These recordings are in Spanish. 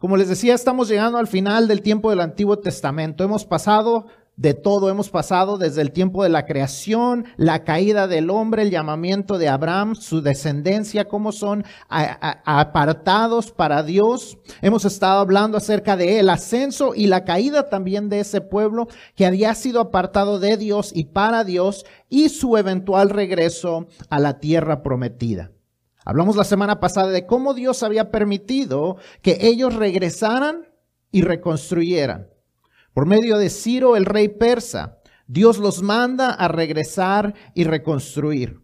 Como les decía, estamos llegando al final del tiempo del Antiguo Testamento. Hemos pasado de todo, hemos pasado desde el tiempo de la creación, la caída del hombre, el llamamiento de Abraham, su descendencia, cómo son apartados para Dios. Hemos estado hablando acerca de el ascenso y la caída también de ese pueblo que había sido apartado de Dios y para Dios y su eventual regreso a la tierra prometida. Hablamos la semana pasada de cómo Dios había permitido que ellos regresaran y reconstruyeran. Por medio de Ciro, el rey persa, Dios los manda a regresar y reconstruir.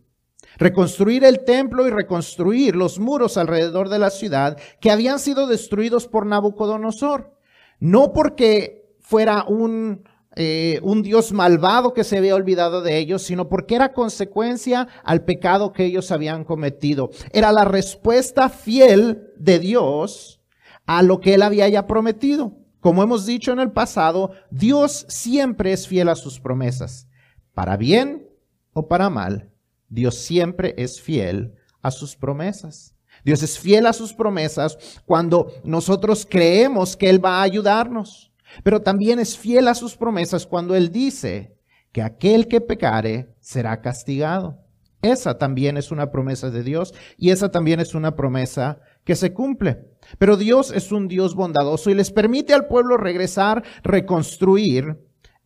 Reconstruir el templo y reconstruir los muros alrededor de la ciudad que habían sido destruidos por Nabucodonosor. No porque fuera un eh, un Dios malvado que se había olvidado de ellos, sino porque era consecuencia al pecado que ellos habían cometido. Era la respuesta fiel de Dios a lo que él había ya prometido. Como hemos dicho en el pasado, Dios siempre es fiel a sus promesas. Para bien o para mal, Dios siempre es fiel a sus promesas. Dios es fiel a sus promesas cuando nosotros creemos que Él va a ayudarnos. Pero también es fiel a sus promesas cuando Él dice que aquel que pecare será castigado. Esa también es una promesa de Dios y esa también es una promesa que se cumple. Pero Dios es un Dios bondadoso y les permite al pueblo regresar, reconstruir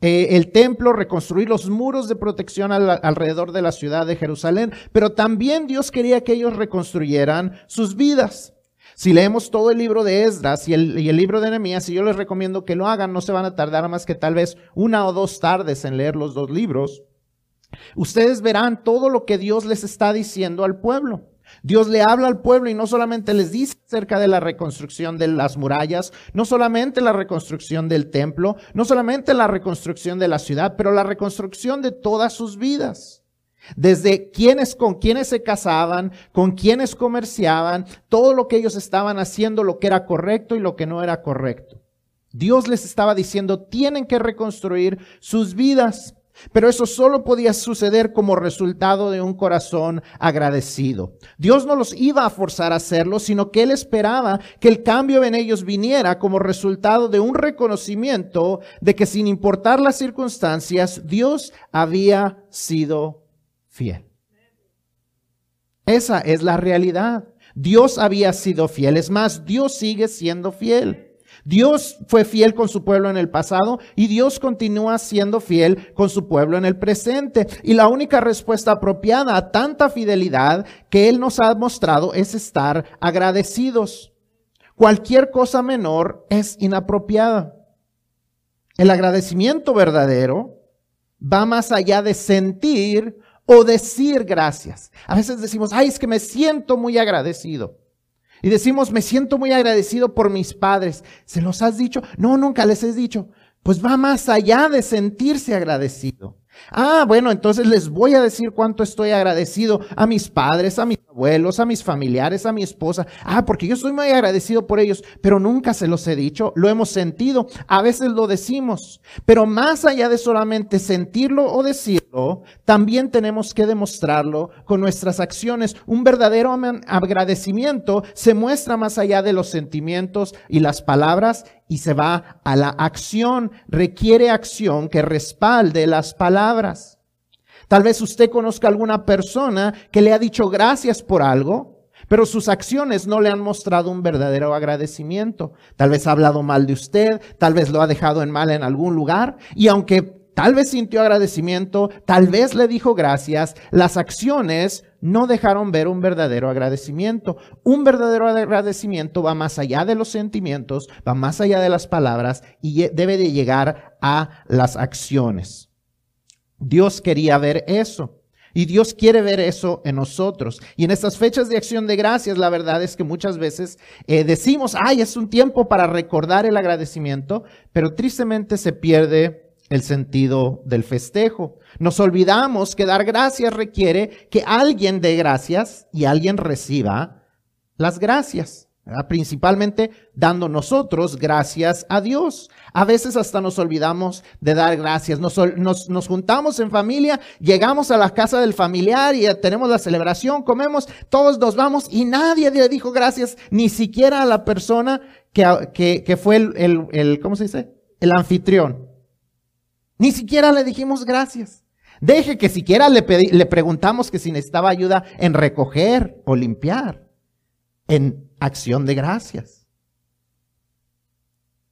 eh, el templo, reconstruir los muros de protección alrededor de la ciudad de Jerusalén. Pero también Dios quería que ellos reconstruyeran sus vidas. Si leemos todo el libro de Esdras y el, libro de Nehemías, y yo les recomiendo que lo hagan, no se van a tardar más que tal vez una o dos tardes en leer los dos libros, ustedes verán todo lo que Dios les está diciendo al pueblo. Dios le habla al pueblo y no solamente les dice acerca de la reconstrucción de las murallas, no solamente la reconstrucción del templo, no solamente la reconstrucción de la ciudad, pero la reconstrucción de todas sus vidas. Desde quienes con quienes se casaban, con quienes comerciaban, todo lo que ellos estaban haciendo, lo que era correcto y lo que no era correcto. Dios les estaba diciendo, tienen que reconstruir sus vidas. Pero eso solo podía suceder como resultado de un corazón agradecido. Dios no los iba a forzar a hacerlo, sino que Él esperaba que el cambio en ellos viniera como resultado de un reconocimiento de que sin importar las circunstancias, Dios había sido fiel. Esa es la realidad. Dios había sido fiel. Es más, Dios sigue siendo fiel. Dios fue fiel con su pueblo en el pasado y Dios continúa siendo fiel con su pueblo en el presente. Y la única respuesta apropiada a tanta fidelidad que Él nos ha mostrado es estar agradecidos. Cualquier cosa menor es inapropiada. El agradecimiento verdadero va más allá de sentir o decir gracias. A veces decimos, ay, es que me siento muy agradecido. Y decimos, me siento muy agradecido por mis padres. ¿Se los has dicho? No, nunca les he dicho. Pues va más allá de sentirse agradecido. Ah, bueno, entonces les voy a decir cuánto estoy agradecido a mis padres, a mis abuelos, a mis familiares, a mi esposa. Ah, porque yo estoy muy agradecido por ellos, pero nunca se los he dicho, lo hemos sentido, a veces lo decimos, pero más allá de solamente sentirlo o decirlo, también tenemos que demostrarlo con nuestras acciones. Un verdadero agradecimiento se muestra más allá de los sentimientos y las palabras y se va a la acción. Requiere acción que respalde las palabras. Tal vez usted conozca alguna persona que le ha dicho gracias por algo, pero sus acciones no le han mostrado un verdadero agradecimiento. Tal vez ha hablado mal de usted, tal vez lo ha dejado en mal en algún lugar, y aunque Tal vez sintió agradecimiento, tal vez le dijo gracias. Las acciones no dejaron ver un verdadero agradecimiento. Un verdadero agradecimiento va más allá de los sentimientos, va más allá de las palabras y debe de llegar a las acciones. Dios quería ver eso. Y Dios quiere ver eso en nosotros. Y en estas fechas de acción de gracias, la verdad es que muchas veces eh, decimos, ay, es un tiempo para recordar el agradecimiento, pero tristemente se pierde el sentido del festejo. Nos olvidamos que dar gracias requiere que alguien dé gracias y alguien reciba las gracias. Principalmente dando nosotros gracias a Dios. A veces hasta nos olvidamos de dar gracias. Nos, nos, juntamos en familia, llegamos a la casa del familiar y tenemos la celebración, comemos, todos nos vamos y nadie le dijo gracias, ni siquiera a la persona que, que, fue el, el, el, ¿cómo se dice? El anfitrión. Ni siquiera le dijimos gracias. Deje que siquiera le, le preguntamos que si necesitaba ayuda en recoger o limpiar, en acción de gracias.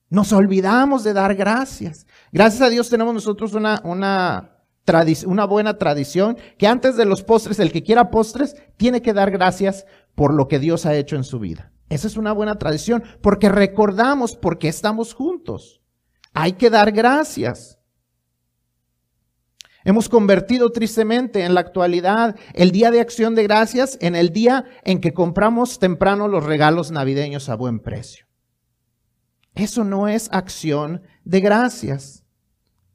Nos olvidamos de dar gracias. Gracias a Dios tenemos nosotros una, una, buena tradición que antes de los postres, el que quiera postres, tiene que dar gracias por lo que Dios ha hecho en su vida. Esa es una buena tradición porque recordamos porque estamos juntos. Hay que dar gracias. Hemos convertido tristemente en la actualidad el Día de Acción de Gracias en el día en que compramos temprano los regalos navideños a buen precio. Eso no es acción de gracias.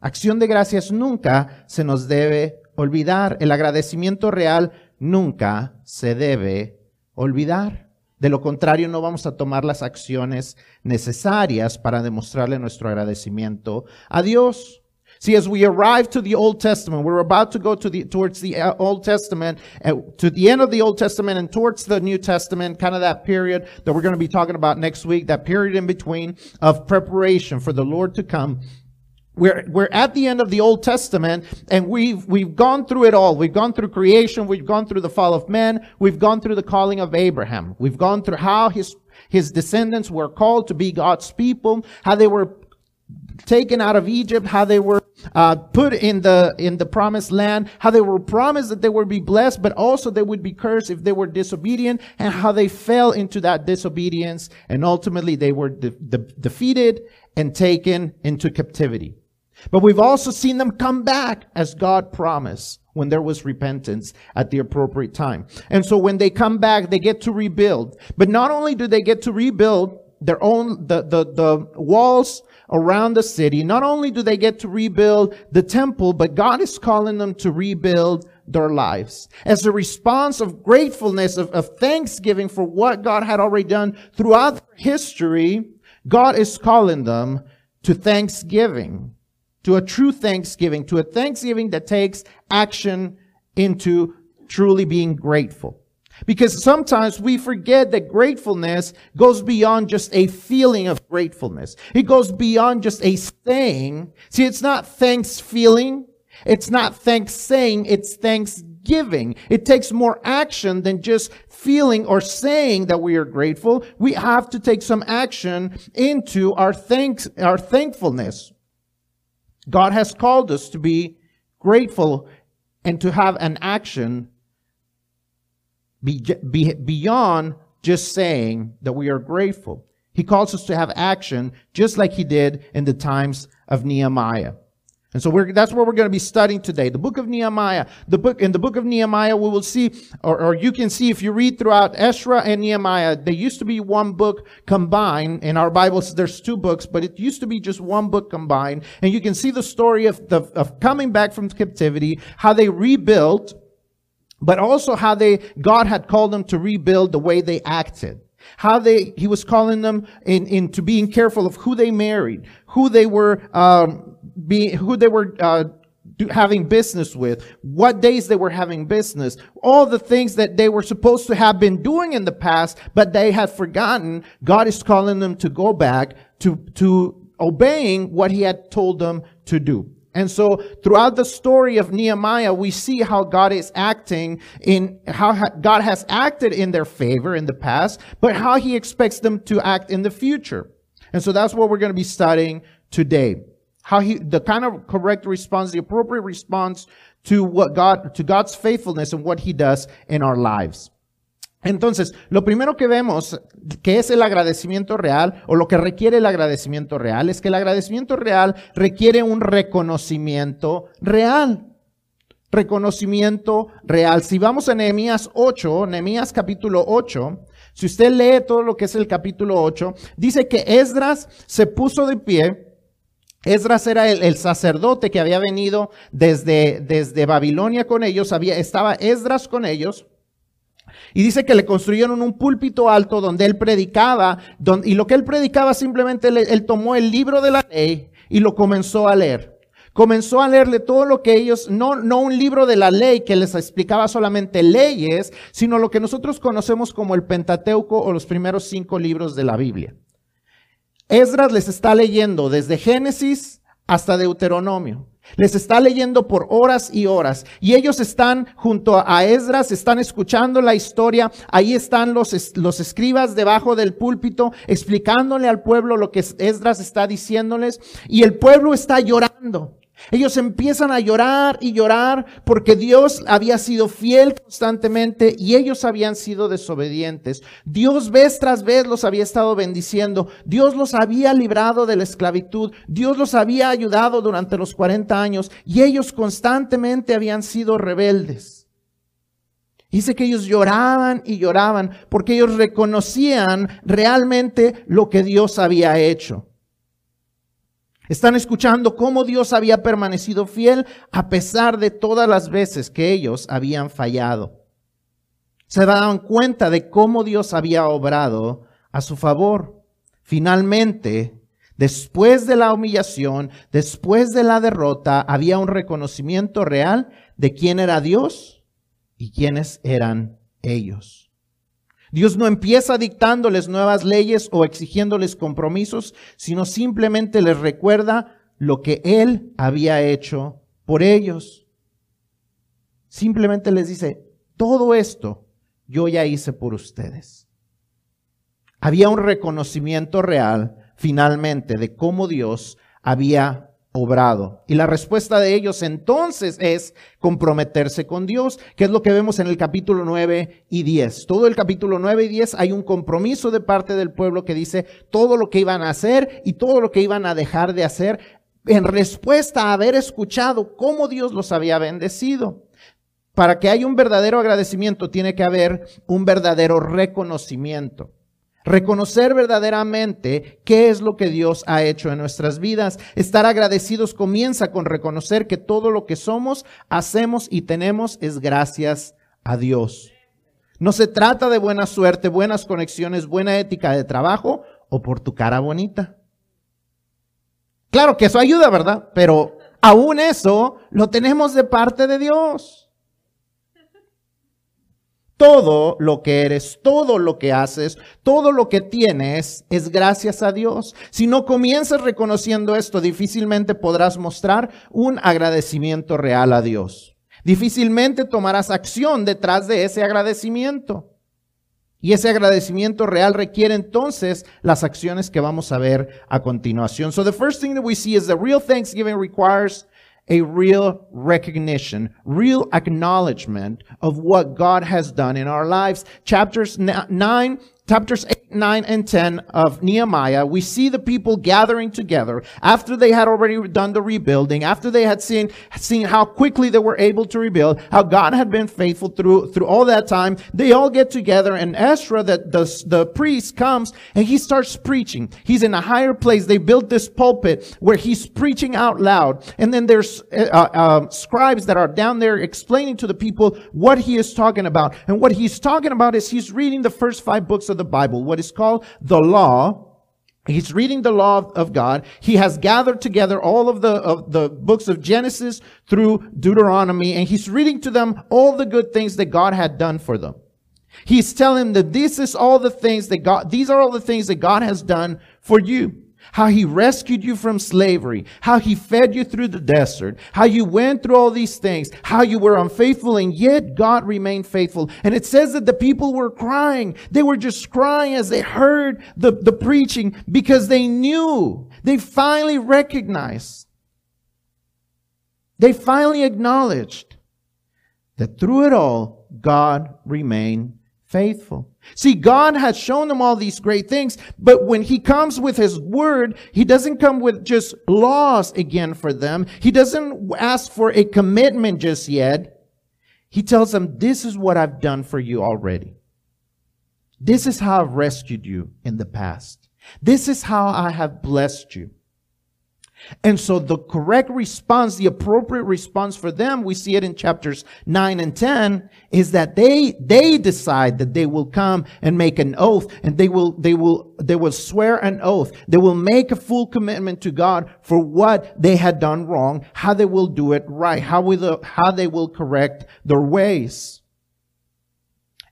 Acción de gracias nunca se nos debe olvidar. El agradecimiento real nunca se debe olvidar. De lo contrario, no vamos a tomar las acciones necesarias para demostrarle nuestro agradecimiento a Dios. See, as we arrive to the Old Testament, we're about to go to the, towards the uh, Old Testament, to the end of the Old Testament and towards the New Testament, kind of that period that we're going to be talking about next week, that period in between of preparation for the Lord to come. We're, we're at the end of the Old Testament and we've, we've gone through it all. We've gone through creation. We've gone through the fall of man. We've gone through the calling of Abraham. We've gone through how his, his descendants were called to be God's people, how they were taken out of Egypt, how they were uh, put in the in the promised land, how they were promised that they would be blessed, but also they would be cursed if they were disobedient, and how they fell into that disobedience, and ultimately they were de- de- defeated and taken into captivity. But we've also seen them come back as God promised when there was repentance at the appropriate time. And so when they come back, they get to rebuild. But not only do they get to rebuild their own, the, the, the walls around the city. Not only do they get to rebuild the temple, but God is calling them to rebuild their lives. As a response of gratefulness, of, of thanksgiving for what God had already done throughout history, God is calling them to thanksgiving, to a true thanksgiving, to a thanksgiving that takes action into truly being grateful. Because sometimes we forget that gratefulness goes beyond just a feeling of gratefulness. It goes beyond just a saying. See, it's not thanks feeling. It's not thanks saying. It's thanksgiving. It takes more action than just feeling or saying that we are grateful. We have to take some action into our thanks, our thankfulness. God has called us to be grateful and to have an action be, be, beyond just saying that we are grateful. He calls us to have action just like he did in the times of Nehemiah. And so we're that's what we're going to be studying today. The book of Nehemiah. The book, in the book of Nehemiah, we will see, or, or you can see if you read throughout Ezra and Nehemiah, they used to be one book combined. In our Bibles, there's two books, but it used to be just one book combined. And you can see the story of the, of coming back from captivity, how they rebuilt, but also how they, God had called them to rebuild the way they acted. How they, he was calling them in, into being careful of who they married, who they were, um, being, who they were, uh, having business with, what days they were having business, all the things that they were supposed to have been doing in the past, but they had forgotten. God is calling them to go back to, to obeying what he had told them to do. And so throughout the story of Nehemiah, we see how God is acting in how God has acted in their favor in the past, but how he expects them to act in the future. And so that's what we're going to be studying today. How he, the kind of correct response, the appropriate response to what God, to God's faithfulness and what he does in our lives. Entonces, lo primero que vemos que es el agradecimiento real o lo que requiere el agradecimiento real es que el agradecimiento real requiere un reconocimiento real. Reconocimiento real. Si vamos a Nehemías 8, Nehemías capítulo 8, si usted lee todo lo que es el capítulo 8, dice que Esdras se puso de pie. Esdras era el, sacerdote que había venido desde, desde Babilonia con ellos, había, estaba Esdras con ellos. Y dice que le construyeron un púlpito alto donde él predicaba, y lo que él predicaba simplemente él, tomó el libro de la ley y lo comenzó a leer. Comenzó a leerle todo lo que ellos, no, no un libro de la ley que les explicaba solamente leyes, sino lo que nosotros conocemos como el Pentateuco o los primeros cinco libros de la Biblia. Esdras les está leyendo desde Génesis hasta Deuteronomio. Les está leyendo por horas y horas. Y ellos están junto a Esdras, están escuchando la historia. Ahí están los, los escribas debajo del púlpito explicándole al pueblo lo que Esdras está diciéndoles. Y el pueblo está llorando. Ellos empiezan a llorar y llorar porque Dios había sido fiel constantemente y ellos habían sido desobedientes. Dios vez tras vez los había estado bendiciendo. Dios los había librado de la esclavitud. Dios los había ayudado durante los 40 años y ellos constantemente habían sido rebeldes. Dice que ellos lloraban y lloraban porque ellos reconocían realmente lo que Dios había hecho. Están escuchando cómo Dios había permanecido fiel a pesar de todas las veces que ellos habían fallado. Se daban cuenta de cómo Dios había obrado a su favor. Finalmente, después de la humillación, después de la derrota, había un reconocimiento real de quién era Dios y quiénes eran ellos. Dios no empieza dictándoles nuevas leyes o exigiéndoles compromisos, sino simplemente les recuerda lo que Él había hecho por ellos. Simplemente les dice, todo esto yo ya hice por ustedes. Había un reconocimiento real finalmente de cómo Dios había obrado. Y la respuesta de ellos entonces es comprometerse con Dios, que es lo que vemos en el capítulo 9 y 10. Todo el capítulo 9 y 10 hay un compromiso de parte del pueblo que dice todo lo que iban a hacer y todo lo que iban a dejar de hacer en respuesta a haber escuchado cómo Dios los había bendecido. Para que haya un verdadero agradecimiento tiene que haber un verdadero reconocimiento. Reconocer verdaderamente qué es lo que Dios ha hecho en nuestras vidas. Estar agradecidos comienza con reconocer que todo lo que somos, hacemos y tenemos es gracias a Dios. No se trata de buena suerte, buenas conexiones, buena ética de trabajo o por tu cara bonita. Claro que eso ayuda, ¿verdad? Pero aún eso lo tenemos de parte de Dios. Todo lo que eres, todo lo que haces, todo lo que tienes es gracias a Dios. Si no comienzas reconociendo esto, difícilmente podrás mostrar un agradecimiento real a Dios. Difícilmente tomarás acción detrás de ese agradecimiento. Y ese agradecimiento real requiere entonces las acciones que vamos a ver a continuación. So the first thing that we see is the real thanksgiving requires a real recognition, real acknowledgement of what God has done in our lives. Chapters 9 chapters 8, 9, and 10 of Nehemiah, we see the people gathering together after they had already done the rebuilding, after they had seen, seen how quickly they were able to rebuild, how God had been faithful through, through all that time. They all get together and Ezra, the, the, the priest comes and he starts preaching. He's in a higher place. They built this pulpit where he's preaching out loud. And then there's uh, uh, scribes that are down there explaining to the people what he is talking about. And what he's talking about is he's reading the first five books of the Bible, what is called the law. He's reading the law of God. He has gathered together all of the, of the books of Genesis through Deuteronomy, and he's reading to them all the good things that God had done for them. He's telling them that this is all the things that God, these are all the things that God has done for you how he rescued you from slavery, how he fed you through the desert, how you went through all these things, how you were unfaithful and yet God remained faithful. And it says that the people were crying. They were just crying as they heard the, the preaching because they knew, they finally recognized, they finally acknowledged that through it all, God remained faithful. See, God has shown them all these great things, but when He comes with His word, He doesn't come with just laws again for them. He doesn't ask for a commitment just yet. He tells them, this is what I've done for you already. This is how I've rescued you in the past. This is how I have blessed you. And so the correct response, the appropriate response for them, we see it in chapters 9 and 10, is that they, they decide that they will come and make an oath and they will, they will, they will swear an oath. They will make a full commitment to God for what they had done wrong, how they will do it right, how will, how they will correct their ways.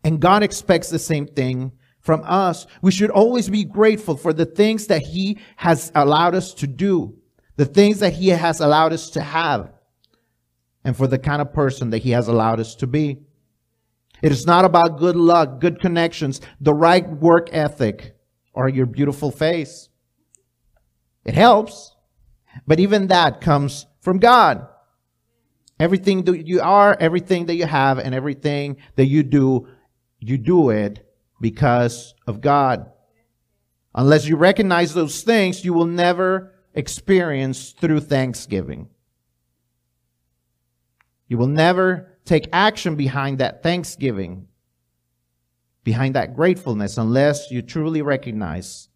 And God expects the same thing from us, we should always be grateful for the things that He has allowed us to do, the things that He has allowed us to have, and for the kind of person that He has allowed us to be. It is not about good luck, good connections, the right work ethic, or your beautiful face. It helps, but even that comes from God. Everything that you are, everything that you have, and everything that you do, you do it because of God. Unless you recognize those things, you will never experience through thanksgiving. You will never take action behind that thanksgiving, behind that gratefulness, unless you truly recognize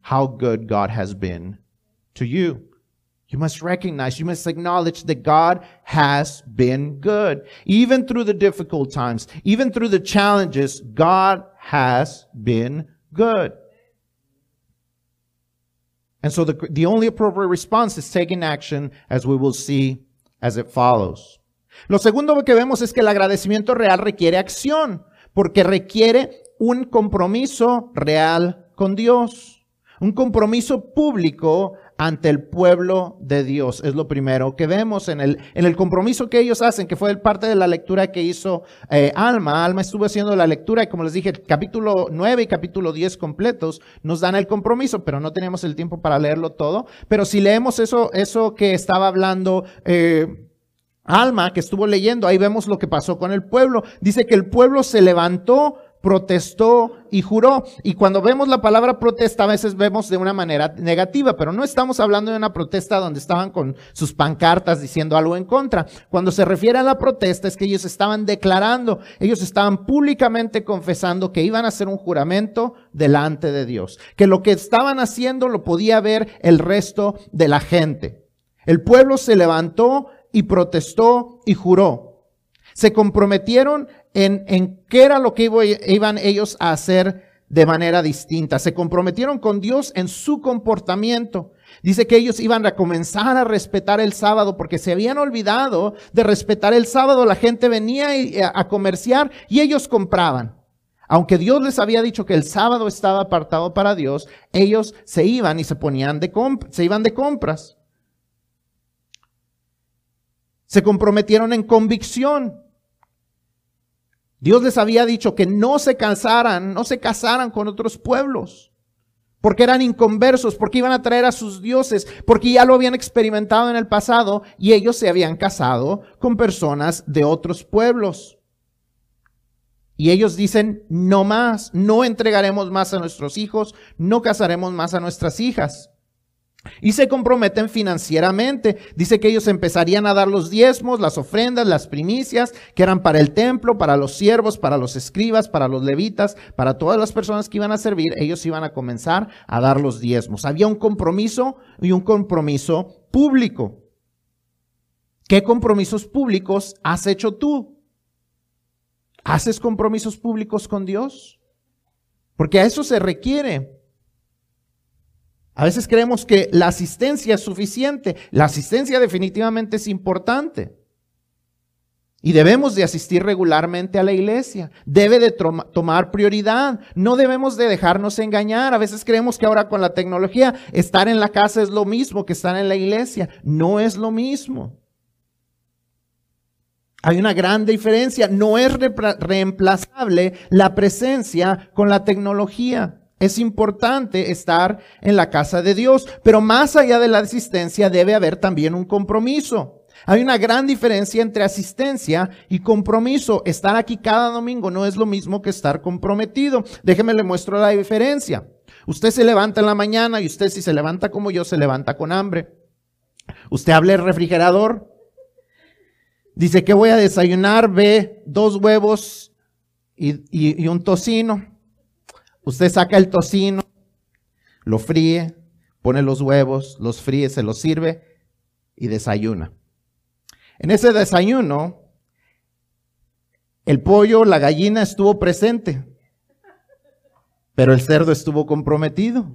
how good God has been to you. You must recognize, you must acknowledge that God has been good. Even through the difficult times, even through the challenges, God has been good. And so the, the only appropriate response is taking action as we will see as it follows. Lo segundo que vemos es que el agradecimiento real requiere acción, porque requiere un compromiso real con Dios, un compromiso público ante el pueblo de Dios. Es lo primero que vemos en el, en el compromiso que ellos hacen, que fue parte de la lectura que hizo eh, Alma. Alma estuvo haciendo la lectura y como les dije, capítulo 9 y capítulo 10 completos nos dan el compromiso, pero no tenemos el tiempo para leerlo todo. Pero si leemos eso, eso que estaba hablando, eh, Alma, que estuvo leyendo, ahí vemos lo que pasó con el pueblo. Dice que el pueblo se levantó protestó y juró. Y cuando vemos la palabra protesta, a veces vemos de una manera negativa, pero no estamos hablando de una protesta donde estaban con sus pancartas diciendo algo en contra. Cuando se refiere a la protesta es que ellos estaban declarando, ellos estaban públicamente confesando que iban a hacer un juramento delante de Dios, que lo que estaban haciendo lo podía ver el resto de la gente. El pueblo se levantó y protestó y juró. Se comprometieron en, qué era lo que iban ellos a hacer de manera distinta. Se comprometieron con Dios en su comportamiento. Dice que ellos iban a comenzar a respetar el sábado porque se habían olvidado de respetar el sábado. La gente venía a comerciar y ellos compraban. Aunque Dios les había dicho que el sábado estaba apartado para Dios, ellos se iban y se ponían de se iban de compras. Se comprometieron en convicción. Dios les había dicho que no se casaran, no se casaran con otros pueblos, porque eran inconversos, porque iban a traer a sus dioses, porque ya lo habían experimentado en el pasado y ellos se habían casado con personas de otros pueblos. Y ellos dicen, no más, no entregaremos más a nuestros hijos, no casaremos más a nuestras hijas. Y se comprometen financieramente. Dice que ellos empezarían a dar los diezmos, las ofrendas, las primicias, que eran para el templo, para los siervos, para los escribas, para los levitas, para todas las personas que iban a servir. Ellos iban a comenzar a dar los diezmos. Había un compromiso y un compromiso público. ¿Qué compromisos públicos has hecho tú? ¿Haces compromisos públicos con Dios? Porque a eso se requiere. A veces creemos que la asistencia es suficiente. La asistencia definitivamente es importante. Y debemos de asistir regularmente a la iglesia. Debe de tomar prioridad. No debemos de dejarnos engañar. A veces creemos que ahora con la tecnología estar en la casa es lo mismo que estar en la iglesia. No es lo mismo. Hay una gran diferencia. No es reemplazable la presencia con la tecnología. Es importante estar en la casa de Dios, pero más allá de la asistencia debe haber también un compromiso. Hay una gran diferencia entre asistencia y compromiso. Estar aquí cada domingo no es lo mismo que estar comprometido. Déjeme le muestro la diferencia. Usted se levanta en la mañana y usted si se levanta como yo se levanta con hambre. Usted abre el refrigerador. Dice que voy a desayunar, ve dos huevos y, y un tocino. Usted saca el tocino, lo fríe, pone los huevos, los fríe, se los sirve y desayuna. En ese desayuno, el pollo, la gallina estuvo presente, pero el cerdo estuvo comprometido.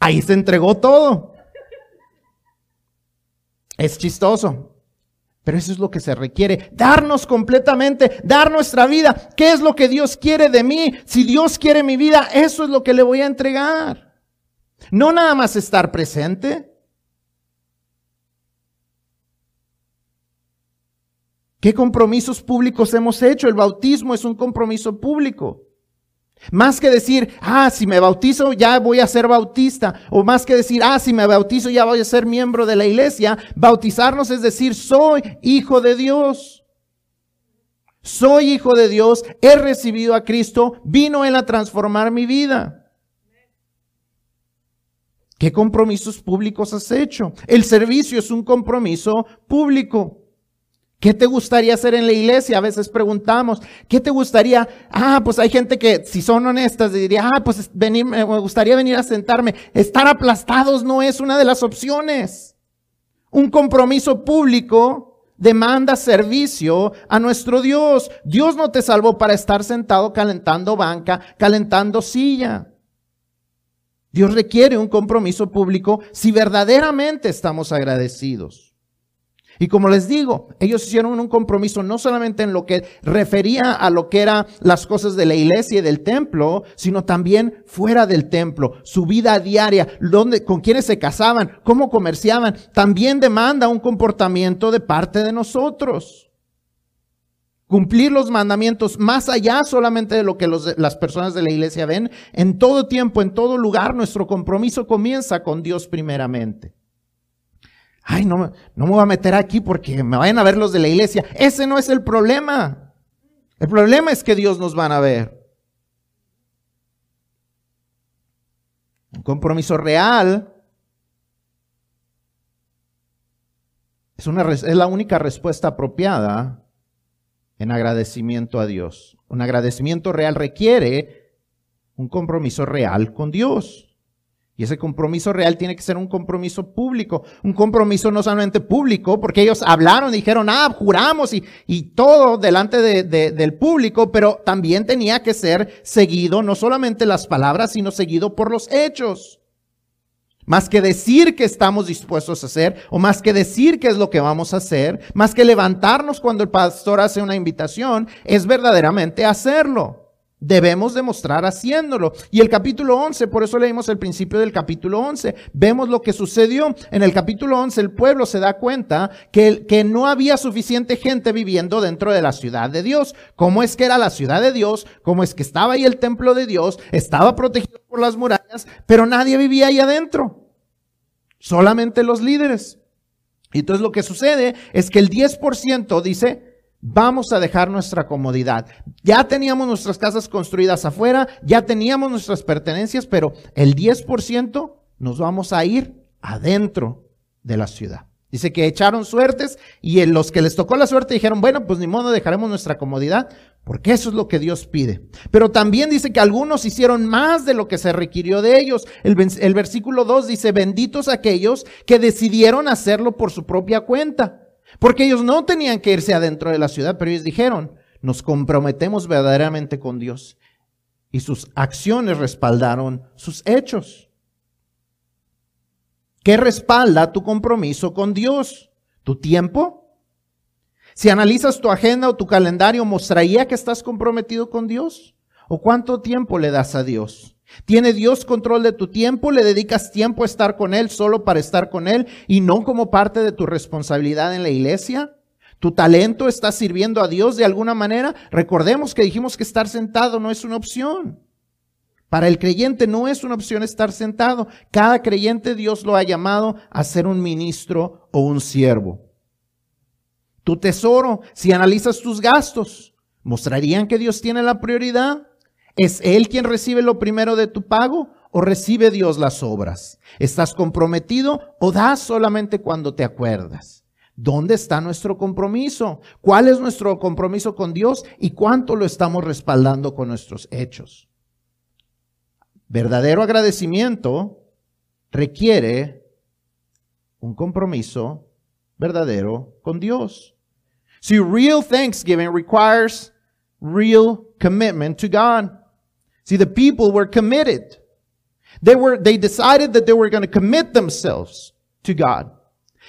Ahí se entregó todo. Es chistoso. Pero eso es lo que se requiere, darnos completamente, dar nuestra vida. ¿Qué es lo que Dios quiere de mí? Si Dios quiere mi vida, eso es lo que le voy a entregar. No nada más estar presente. ¿Qué compromisos públicos hemos hecho? El bautismo es un compromiso público. Más que decir, ah, si me bautizo ya voy a ser bautista. O más que decir, ah, si me bautizo ya voy a ser miembro de la iglesia. Bautizarnos es decir, soy hijo de Dios. Soy hijo de Dios, he recibido a Cristo, vino Él a transformar mi vida. ¿Qué compromisos públicos has hecho? El servicio es un compromiso público. ¿Qué te gustaría hacer en la iglesia? A veces preguntamos, ¿qué te gustaría? Ah, pues hay gente que, si son honestas, diría, ah, pues venir, me gustaría venir a sentarme. Estar aplastados no es una de las opciones. Un compromiso público demanda servicio a nuestro Dios. Dios no te salvó para estar sentado calentando banca, calentando silla. Dios requiere un compromiso público si verdaderamente estamos agradecidos. Y como les digo, ellos hicieron un compromiso no solamente en lo que refería a lo que eran las cosas de la iglesia y del templo, sino también fuera del templo, su vida diaria, donde, con quienes se casaban, cómo comerciaban, también demanda un comportamiento de parte de nosotros. Cumplir los mandamientos más allá solamente de lo que las personas de la iglesia ven, en todo tiempo, en todo lugar, nuestro compromiso comienza con Dios primeramente. Ay, no, no me voy a meter aquí porque me vayan a ver los de la iglesia. Ese no es el problema. El problema es que Dios nos van a ver. Un compromiso real es, una, es la única respuesta apropiada en agradecimiento a Dios. Un agradecimiento real requiere un compromiso real con Dios. Y ese compromiso real tiene que ser un compromiso público, un compromiso no solamente público, porque ellos hablaron, dijeron, ah, juramos y, y todo delante del público, pero también tenía que ser seguido, no solamente las palabras, sino seguido por los hechos. Más que decir que estamos dispuestos a hacer, o más que decir qué es lo que vamos a hacer, más que levantarnos cuando el pastor hace una invitación, es verdaderamente hacerlo. Debemos demostrar haciéndolo. Y el capítulo 11, por eso leímos el principio del capítulo 11, vemos lo que sucedió. En el capítulo 11 el pueblo se da cuenta que, que no había suficiente gente viviendo dentro de la ciudad de Dios. ¿Cómo es que era la ciudad de Dios? ¿Cómo es que estaba ahí el templo de Dios? Estaba protegido por las murallas, pero nadie vivía ahí adentro. Solamente los líderes. Y entonces lo que sucede es que el 10% dice, Vamos a dejar nuestra comodidad. Ya teníamos nuestras casas construidas afuera, ya teníamos nuestras pertenencias, pero el 10% nos vamos a ir adentro de la ciudad. Dice que echaron suertes y los que les tocó la suerte dijeron, bueno, pues ni modo dejaremos nuestra comodidad, porque eso es lo que Dios pide. Pero también dice que algunos hicieron más de lo que se requirió de ellos. El, el versículo 2 dice, benditos aquellos que decidieron hacerlo por su propia cuenta. Porque ellos no tenían que irse adentro de la ciudad, pero ellos dijeron, nos comprometemos verdaderamente con Dios. Y sus acciones respaldaron sus hechos. ¿Qué respalda tu compromiso con Dios? ¿Tu tiempo? Si analizas tu agenda o tu calendario, ¿mostraría que estás comprometido con Dios? ¿O cuánto tiempo le das a Dios? ¿Tiene Dios control de tu tiempo? ¿Le dedicas tiempo a estar con Él solo para estar con Él y no como parte de tu responsabilidad en la iglesia? ¿Tu talento está sirviendo a Dios de alguna manera? Recordemos que dijimos que estar sentado no es una opción. Para el creyente no es una opción estar sentado. Cada creyente Dios lo ha llamado a ser un ministro o un siervo. Tu tesoro, si analizas tus gastos, ¿mostrarían que Dios tiene la prioridad? ¿Es Él quien recibe lo primero de tu pago o recibe Dios las obras? ¿Estás comprometido o das solamente cuando te acuerdas? ¿Dónde está nuestro compromiso? ¿Cuál es nuestro compromiso con Dios y cuánto lo estamos respaldando con nuestros hechos? Verdadero agradecimiento requiere un compromiso verdadero con Dios. See, real thanksgiving requires real commitment to God. See, the people were committed. They were, they decided that they were going to commit themselves to God.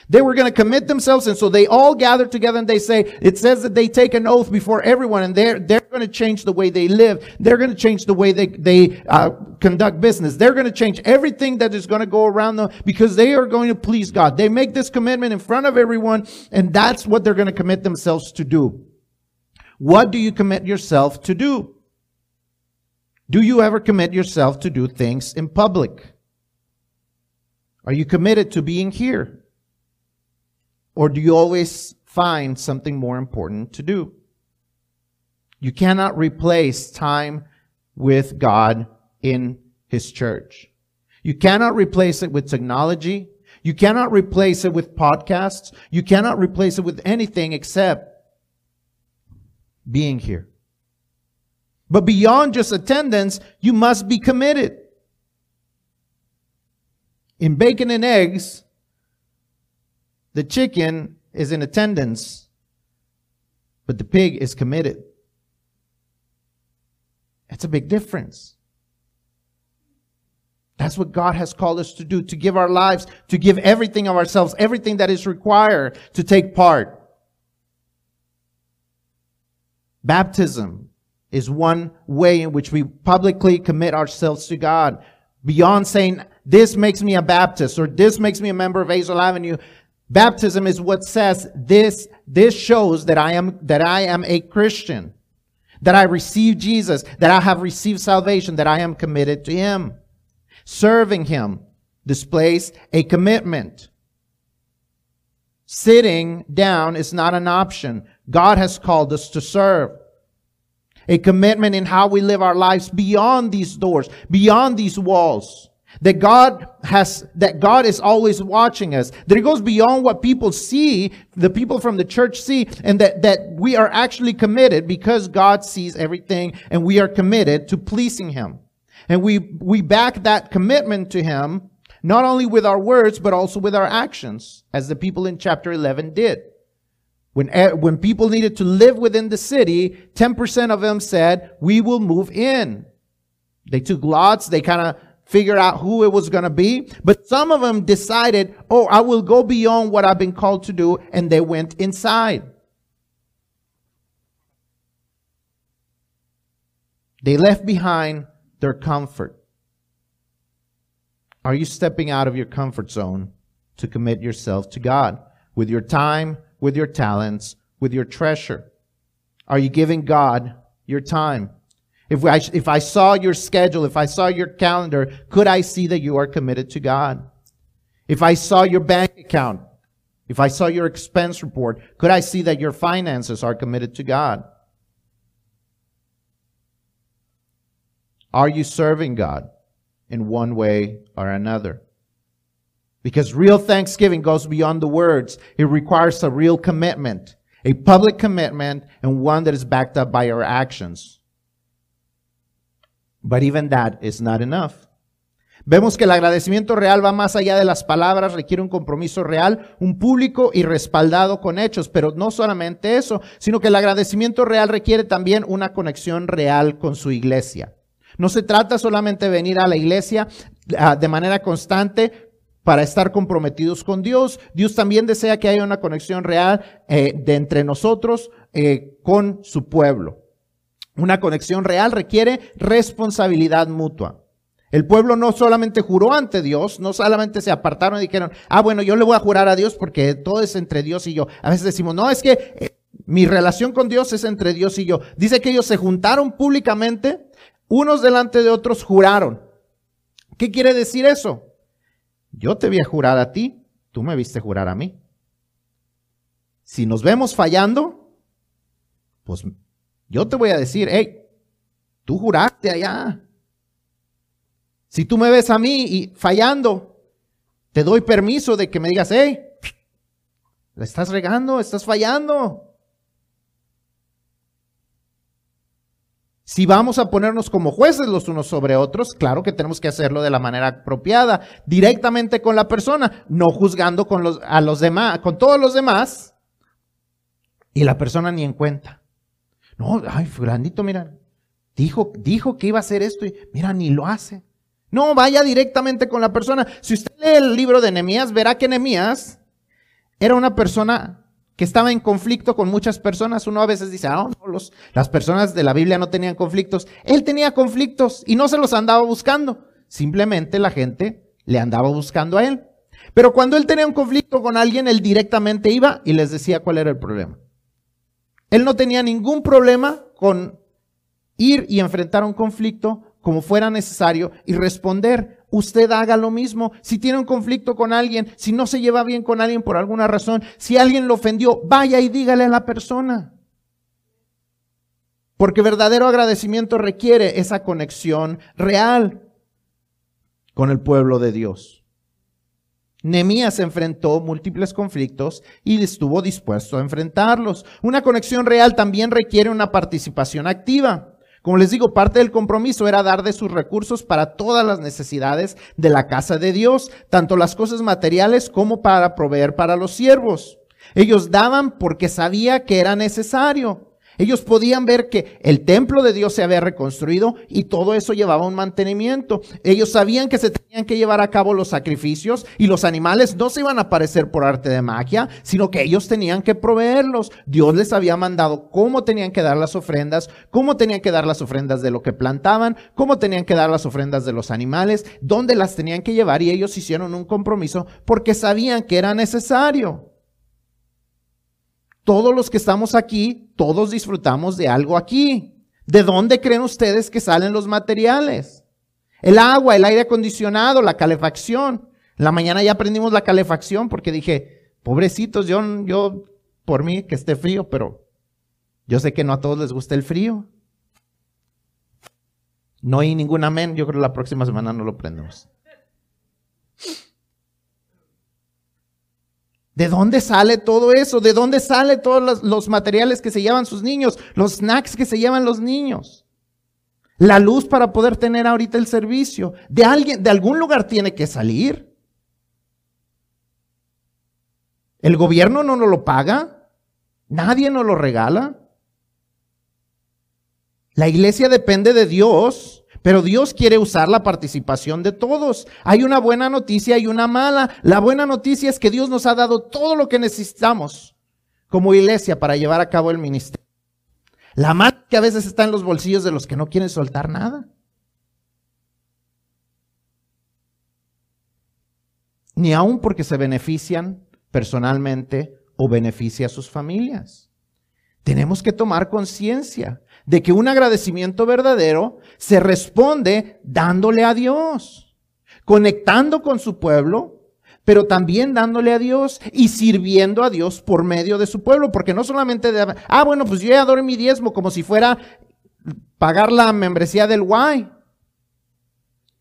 They were going to commit themselves. And so they all gathered together and they say, it says that they take an oath before everyone and they're, they're going to change the way they live. They're going to change the way they, they uh, conduct business. They're going to change everything that is going to go around them because they are going to please God. They make this commitment in front of everyone and that's what they're going to commit themselves to do. What do you commit yourself to do? Do you ever commit yourself to do things in public? Are you committed to being here? Or do you always find something more important to do? You cannot replace time with God in His church. You cannot replace it with technology. You cannot replace it with podcasts. You cannot replace it with anything except being here. But beyond just attendance, you must be committed. In bacon and eggs, the chicken is in attendance, but the pig is committed. That's a big difference. That's what God has called us to do, to give our lives, to give everything of ourselves, everything that is required to take part. Baptism is one way in which we publicly commit ourselves to God. Beyond saying, this makes me a Baptist or this makes me a member of Hazel Avenue, Baptism is what says this, this shows that I am, that I am a Christian, that I receive Jesus, that I have received salvation, that I am committed to Him. Serving Him displays a commitment. Sitting down is not an option. God has called us to serve. A commitment in how we live our lives beyond these doors, beyond these walls. That God has, that God is always watching us. That it goes beyond what people see, the people from the church see, and that, that we are actually committed because God sees everything and we are committed to pleasing Him. And we, we back that commitment to Him not only with our words, but also with our actions, as the people in chapter 11 did. When, when people needed to live within the city, 10% of them said, we will move in. They took lots. They kind of figured out who it was going to be. But some of them decided, oh, I will go beyond what I've been called to do. And they went inside. They left behind their comfort. Are you stepping out of your comfort zone to commit yourself to God with your time, with your talents, with your treasure? Are you giving God your time? If I, if I saw your schedule, if I saw your calendar, could I see that you are committed to God? If I saw your bank account, if I saw your expense report, could I see that your finances are committed to God? Are you serving God in one way or another? Because real thanksgiving goes beyond the words. It requires a real commitment, a public commitment, and one that is backed up by our actions. But even that is not enough. Vemos que el agradecimiento real va más allá de las palabras, requiere un compromiso real, un público y respaldado con hechos, pero no solamente eso, sino que el agradecimiento real requiere también una conexión real con su iglesia. No se trata solamente de venir a la iglesia uh, de manera constante para estar comprometidos con Dios. Dios también desea que haya una conexión real eh, de entre nosotros eh, con su pueblo. Una conexión real requiere responsabilidad mutua. El pueblo no solamente juró ante Dios, no solamente se apartaron y dijeron, ah, bueno, yo le voy a jurar a Dios porque todo es entre Dios y yo. A veces decimos, no, es que eh, mi relación con Dios es entre Dios y yo. Dice que ellos se juntaron públicamente, unos delante de otros juraron. ¿Qué quiere decir eso? Yo te vi a jurar a ti, tú me viste jurar a mí. Si nos vemos fallando, pues yo te voy a decir, hey, tú juraste allá. Si tú me ves a mí y fallando, te doy permiso de que me digas, hey, le estás regando, estás fallando. Si vamos a ponernos como jueces los unos sobre otros, claro que tenemos que hacerlo de la manera apropiada, directamente con la persona, no juzgando con los, a los demás, con todos los demás, y la persona ni en cuenta. No, ay, fulanito, mira, dijo, dijo que iba a hacer esto y mira, ni lo hace. No, vaya directamente con la persona. Si usted lee el libro de Nehemías, verá que Nehemías era una persona que estaba en conflicto con muchas personas. Uno a veces dice, ah, no, las personas de la Biblia no tenían conflictos. Él tenía conflictos y no se los andaba buscando. Simplemente la gente le andaba buscando a él. Pero cuando él tenía un conflicto con alguien, él directamente iba y les decía cuál era el problema. Él no tenía ningún problema con ir y enfrentar un conflicto como fuera necesario y responder. Usted haga lo mismo. Si tiene un conflicto con alguien, si no se lleva bien con alguien por alguna razón, si alguien lo ofendió, vaya y dígale a la persona. Porque verdadero agradecimiento requiere esa conexión real con el pueblo de Dios. Nemías enfrentó múltiples conflictos y estuvo dispuesto a enfrentarlos. Una conexión real también requiere una participación activa. Como les digo, parte del compromiso era dar de sus recursos para todas las necesidades de la casa de Dios, tanto las cosas materiales como para proveer para los siervos. Ellos daban porque sabía que era necesario. Ellos podían ver que el templo de Dios se había reconstruido y todo eso llevaba un mantenimiento. Ellos sabían que se tenían que llevar a cabo los sacrificios y los animales no se iban a aparecer por arte de magia, sino que ellos tenían que proveerlos. Dios les había mandado cómo tenían que dar las ofrendas, cómo tenían que dar las ofrendas de lo que plantaban, cómo tenían que dar las ofrendas de los animales, dónde las tenían que llevar y ellos hicieron un compromiso porque sabían que era necesario. Todos los que estamos aquí, todos disfrutamos de algo aquí. ¿De dónde creen ustedes que salen los materiales? El agua, el aire acondicionado, la calefacción. la mañana ya aprendimos la calefacción porque dije, pobrecitos, yo, yo, por mí que esté frío, pero yo sé que no a todos les gusta el frío. No hay ningún amén, yo creo que la próxima semana no lo prendemos. ¿De dónde sale todo eso? ¿De dónde sale todos los, materiales que se llevan sus niños? Los snacks que se llevan los niños. La luz para poder tener ahorita el servicio. De alguien, de algún lugar tiene que salir. El gobierno no nos lo paga. Nadie nos lo regala. La iglesia depende de Dios pero Dios quiere usar la participación de todos. Hay una buena noticia y una mala. La buena noticia es que Dios nos ha dado todo lo que necesitamos como iglesia para llevar a cabo el ministerio. La mala que a veces está en los bolsillos de los que no quieren soltar nada. Ni aun porque se benefician personalmente o beneficia a sus familias. Tenemos que tomar conciencia de que un agradecimiento verdadero se responde dándole a Dios, conectando con su pueblo, pero también dándole a Dios y sirviendo a Dios por medio de su pueblo, porque no solamente de, ah, bueno, pues yo ya adoro mi diezmo como si fuera pagar la membresía del Y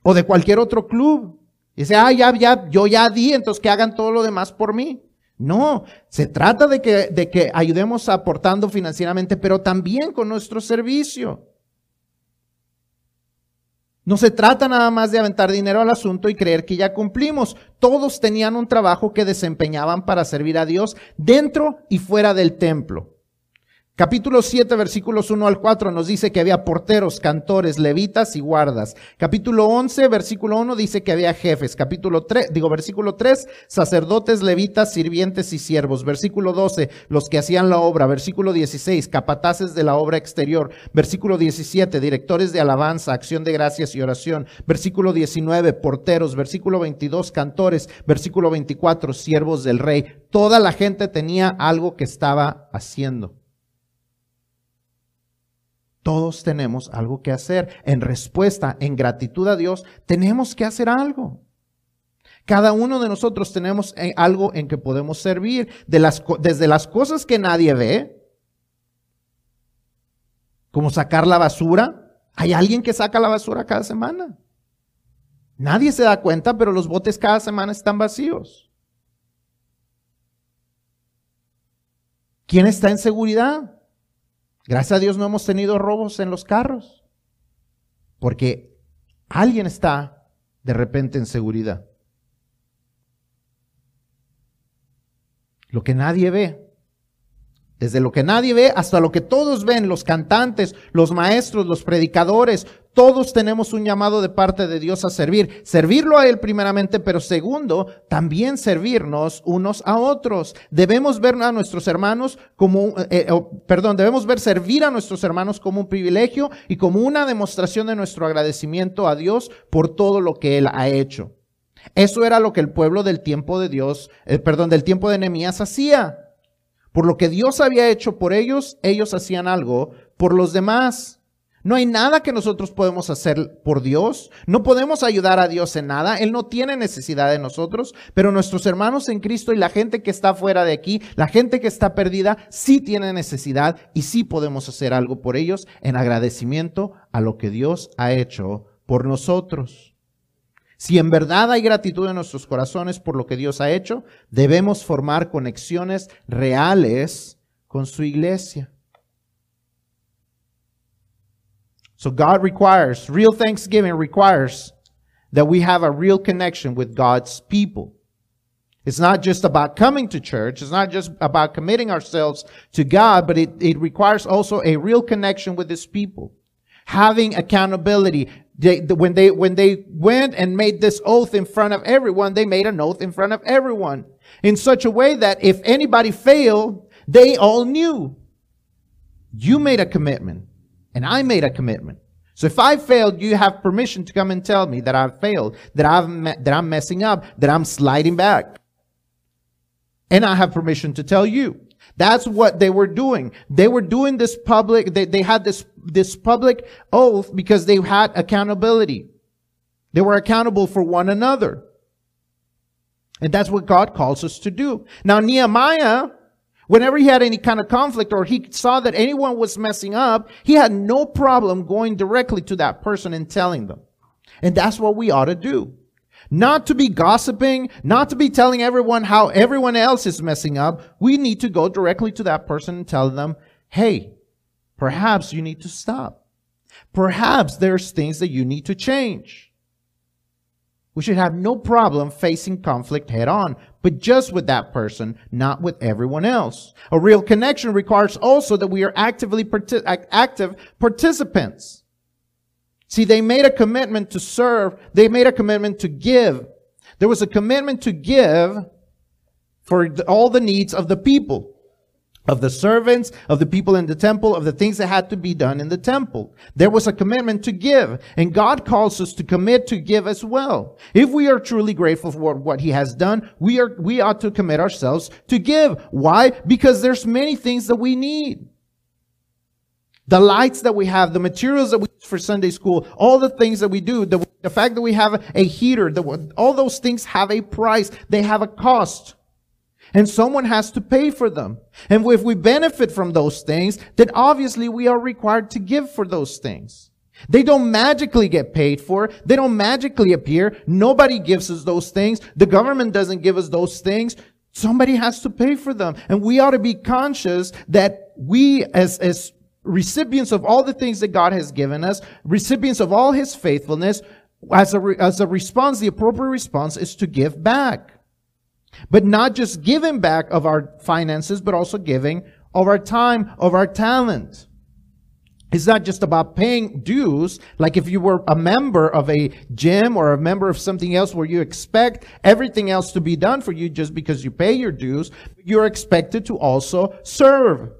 o de cualquier otro club. Y dice, ah, ya, ya, yo ya di, entonces que hagan todo lo demás por mí. No, se trata de que, de que ayudemos aportando financieramente, pero también con nuestro servicio. No se trata nada más de aventar dinero al asunto y creer que ya cumplimos. Todos tenían un trabajo que desempeñaban para servir a Dios dentro y fuera del templo. Capítulo 7, versículos 1 al 4 nos dice que había porteros, cantores, levitas y guardas. Capítulo 11, versículo 1 dice que había jefes. Capítulo 3, digo versículo 3, sacerdotes, levitas, sirvientes y siervos. Versículo 12, los que hacían la obra. Versículo 16, capataces de la obra exterior. Versículo 17, directores de alabanza, acción de gracias y oración. Versículo 19, porteros. Versículo 22, cantores. Versículo 24, siervos del rey. Toda la gente tenía algo que estaba haciendo. Todos tenemos algo que hacer. En respuesta, en gratitud a Dios, tenemos que hacer algo. Cada uno de nosotros tenemos eh, algo en que podemos servir, desde las cosas que nadie ve, como sacar la basura. Hay alguien que saca la basura cada semana. Nadie se da cuenta, pero los botes cada semana están vacíos. ¿Quién está en seguridad? Gracias a Dios no hemos tenido robos en los carros, porque alguien está de repente en seguridad. Lo que nadie ve, desde lo que nadie ve hasta lo que todos ven, los cantantes, los maestros, los predicadores, todos tenemos un llamado de parte de Dios a servir. Servirlo a Él primeramente, pero segundo, también servirnos unos a otros. Debemos ver a nuestros hermanos como, eh, eh, perdón, debemos ver servir a nuestros hermanos como un privilegio y como una demostración de nuestro agradecimiento a Dios por todo lo que Él ha hecho. Eso era lo que el pueblo del tiempo de Dios, eh, perdón, del tiempo de Nehemías hacía. Por lo que Dios había hecho por ellos, ellos hacían algo por los demás. No hay nada que nosotros podemos hacer por Dios. No podemos ayudar a Dios en nada. Él no tiene necesidad de nosotros. Pero nuestros hermanos en Cristo y la gente que está fuera de aquí, la gente que está perdida, sí tiene necesidad y sí podemos hacer algo por ellos en agradecimiento a lo que Dios ha hecho por nosotros. Si en verdad hay gratitud en nuestros corazones por lo que Dios ha hecho, debemos formar conexiones reales con su iglesia. So God requires, real thanksgiving requires that we have a real connection with God's people. It's not just about coming to church. It's not just about committing ourselves to God, but it, it requires also a real connection with His people. Having accountability. They, when they, when they went and made this oath in front of everyone, they made an oath in front of everyone in such a way that if anybody failed, they all knew. You made a commitment. And I made a commitment. So if I failed, you have permission to come and tell me that I've failed, that I've me- that I'm messing up, that I'm sliding back. And I have permission to tell you. That's what they were doing. They were doing this public, they, they had this, this public oath because they had accountability. They were accountable for one another. And that's what God calls us to do. Now, Nehemiah Whenever he had any kind of conflict or he saw that anyone was messing up, he had no problem going directly to that person and telling them. And that's what we ought to do. Not to be gossiping, not to be telling everyone how everyone else is messing up. We need to go directly to that person and tell them, hey, perhaps you need to stop. Perhaps there's things that you need to change. We should have no problem facing conflict head on, but just with that person, not with everyone else. A real connection requires also that we are actively active participants. See, they made a commitment to serve. They made a commitment to give. There was a commitment to give for all the needs of the people of the servants, of the people in the temple, of the things that had to be done in the temple. There was a commitment to give, and God calls us to commit to give as well. If we are truly grateful for what He has done, we are, we ought to commit ourselves to give. Why? Because there's many things that we need. The lights that we have, the materials that we use for Sunday school, all the things that we do, the, the fact that we have a heater, the, all those things have a price. They have a cost. And someone has to pay for them. And if we benefit from those things, then obviously we are required to give for those things. They don't magically get paid for. They don't magically appear. Nobody gives us those things. The government doesn't give us those things. Somebody has to pay for them. And we ought to be conscious that we as, as recipients of all the things that God has given us, recipients of all his faithfulness, as a, as a response, the appropriate response is to give back. But not just giving back of our finances, but also giving of our time, of our talent. It's not just about paying dues, like if you were a member of a gym or a member of something else where you expect everything else to be done for you just because you pay your dues, you're expected to also serve.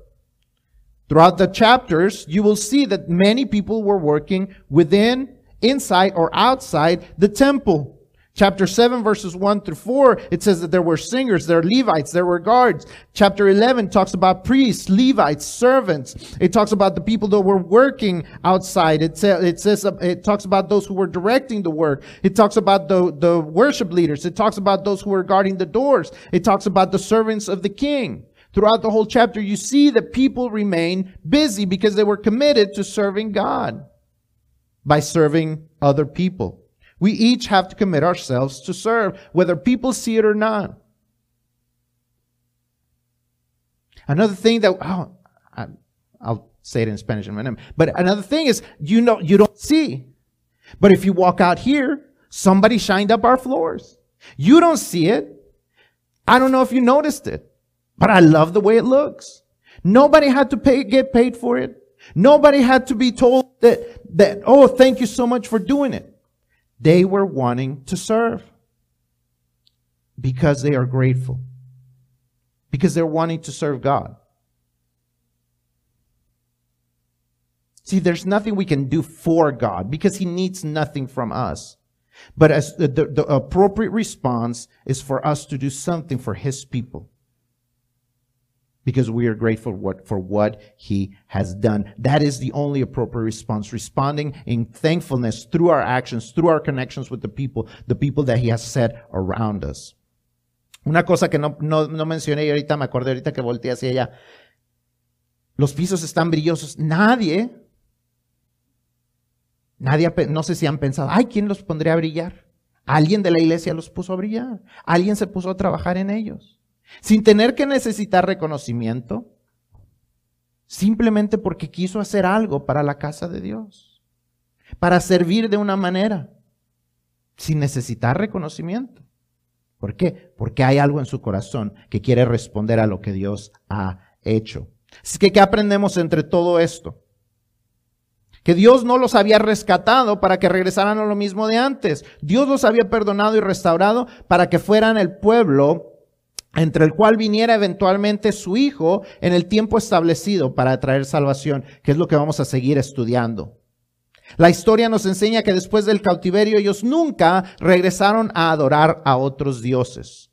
Throughout the chapters, you will see that many people were working within, inside, or outside the temple. Chapter 7 verses 1 through 4, it says that there were singers, there were Levites, there were guards. Chapter 11 talks about priests, Levites, servants. It talks about the people that were working outside. It, it says, it talks about those who were directing the work. It talks about the, the worship leaders. It talks about those who were guarding the doors. It talks about the servants of the king. Throughout the whole chapter, you see that people remain busy because they were committed to serving God by serving other people. We each have to commit ourselves to serve, whether people see it or not. Another thing that, oh, I, I'll say it in Spanish in a minute, but another thing is, you know, you don't see. But if you walk out here, somebody shined up our floors. You don't see it. I don't know if you noticed it, but I love the way it looks. Nobody had to pay, get paid for it. Nobody had to be told that that, oh, thank you so much for doing it. They were wanting to serve because they are grateful, because they're wanting to serve God. See, there's nothing we can do for God because He needs nothing from us. But as the, the, appropriate response is for us to do something for His people because we are grateful for what he has done. That is the only appropriate response, responding in thankfulness through our actions, through our connections with the people, the people that he has set around us. Una cosa que no, no, no mencioné y ahorita me acordé, ahorita que volteé hacia allá. Los pisos están brillosos. Nadie, nadie, no sé si han pensado, ay, ¿quién los pondría a brillar? Alguien de la iglesia los puso a brillar. Alguien se puso a trabajar en ellos sin tener que necesitar reconocimiento, simplemente porque quiso hacer algo para la casa de Dios, para servir de una manera, sin necesitar reconocimiento. ¿Por qué? Porque hay algo en su corazón que quiere responder a lo que Dios ha hecho. Así que, ¿qué aprendemos entre todo esto? Que Dios no los había rescatado para que regresaran a lo mismo de antes. Dios los había perdonado y restaurado para que fueran el pueblo entre el cual viniera eventualmente su Hijo en el tiempo establecido para traer salvación, que es lo que vamos a seguir estudiando. La historia nos enseña que después del cautiverio ellos nunca regresaron a adorar a otros dioses,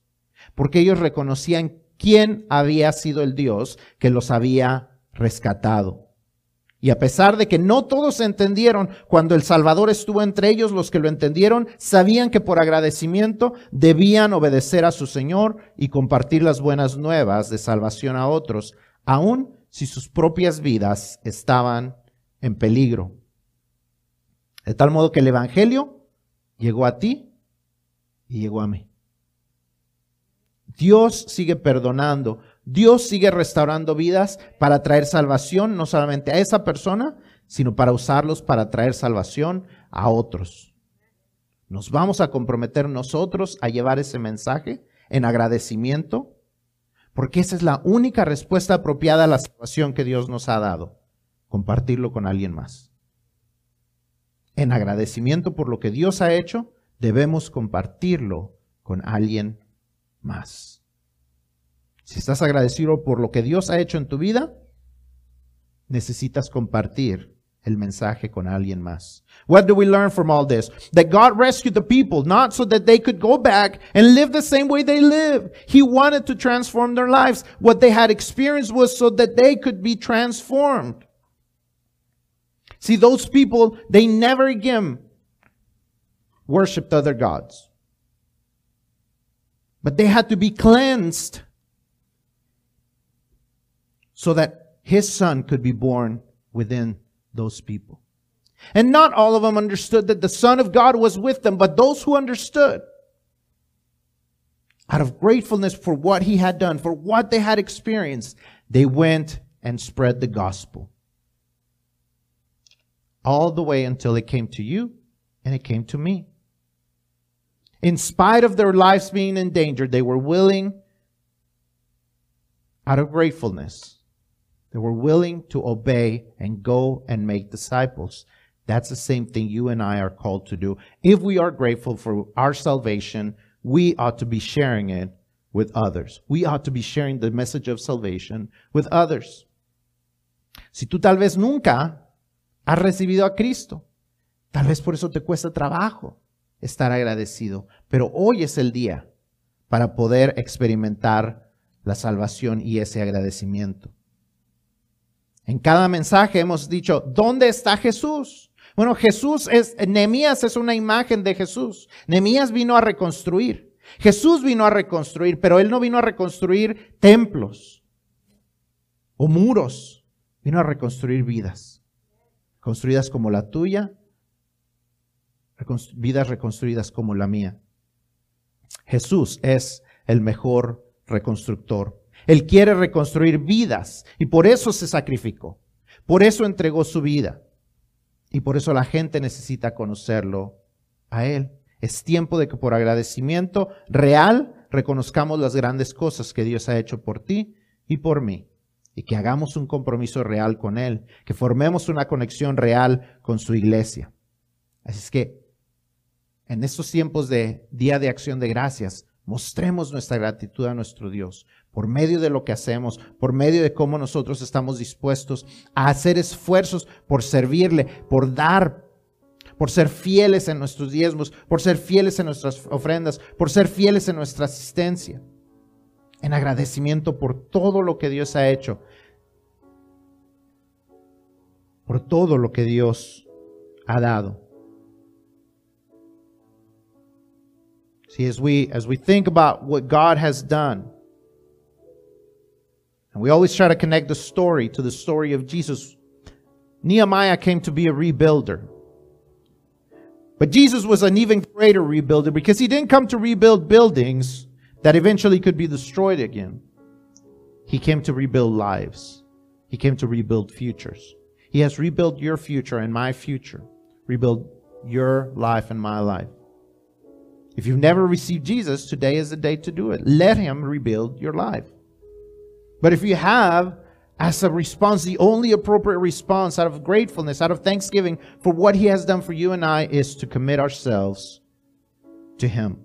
porque ellos reconocían quién había sido el Dios que los había rescatado. Y a pesar de que no todos entendieron, cuando el Salvador estuvo entre ellos, los que lo entendieron sabían que por agradecimiento debían obedecer a su Señor y compartir las buenas nuevas de salvación a otros, aun si sus propias vidas estaban en peligro. De tal modo que el Evangelio llegó a ti y llegó a mí. Dios sigue perdonando Dios sigue restaurando vidas para traer salvación, no solamente a esa persona, sino para usarlos para traer salvación a otros. Nos vamos a comprometer nosotros a llevar ese mensaje en agradecimiento, porque esa es la única respuesta apropiada a la salvación que Dios nos ha dado, compartirlo con alguien más. En agradecimiento por lo que Dios ha hecho, debemos compartirlo con alguien más. Si estás agradecido por lo que Dios ha hecho en tu vida, necesitas compartir el mensaje con alguien más. What do we learn from all this? That God rescued the people not so that they could go back and live the same way they live. He wanted to transform their lives. What they had experienced was so that they could be transformed. See, those people, they never again worshiped other gods. But they had to be cleansed so that his son could be born within those people. And not all of them understood that the Son of God was with them, but those who understood, out of gratefulness for what he had done, for what they had experienced, they went and spread the gospel. All the way until it came to you and it came to me. In spite of their lives being in danger, they were willing, out of gratefulness, they were willing to obey and go and make disciples. That's the same thing you and I are called to do. If we are grateful for our salvation, we ought to be sharing it with others. We ought to be sharing the message of salvation with others. Si tú tal vez nunca has recibido a Cristo, tal vez por eso te cuesta trabajo estar agradecido, pero hoy es el día para poder experimentar la salvación y ese agradecimiento. En cada mensaje hemos dicho, ¿dónde está Jesús? Bueno, Jesús es, Nehemías es una imagen de Jesús. Nehemías vino a reconstruir. Jesús vino a reconstruir, pero él no vino a reconstruir templos o muros. Vino a reconstruir vidas. Construidas como la tuya, vidas reconstruidas como la mía. Jesús es el mejor reconstructor. Él quiere reconstruir vidas y por eso se sacrificó. Por eso entregó su vida. Y por eso la gente necesita conocerlo a Él. Es tiempo de que por agradecimiento real reconozcamos las grandes cosas que Dios ha hecho por ti y por mí. y que hagamos un compromiso real con Él, que formemos una conexión real con su iglesia. Así es que en estos tiempos de Día de Acción de Gracias, mostremos nuestra gratitud a nuestro Dios por medio de lo que hacemos, por medio de cómo nosotros estamos dispuestos a hacer esfuerzos por servirle, por dar, por ser fieles en nuestros diezmos, por ser fieles en nuestras ofrendas, por ser fieles en nuestra asistencia, en agradecimiento por todo lo que Dios ha hecho, por todo lo que Dios ha dado. See, as we as we think about what God has done, and we always try to connect the story to the story of Jesus. Nehemiah came to be a rebuilder. But Jesus was an even greater rebuilder because he didn't come to rebuild buildings that eventually could be destroyed again. He came to rebuild lives. He came to rebuild futures. He has rebuilt your future and my future. Rebuild your life and my life. If you've never received Jesus, today is the day to do it. Let Him rebuild your life. But if you have, as a response, the only appropriate response out of gratefulness, out of thanksgiving for what He has done for you and I, is to commit ourselves to Him.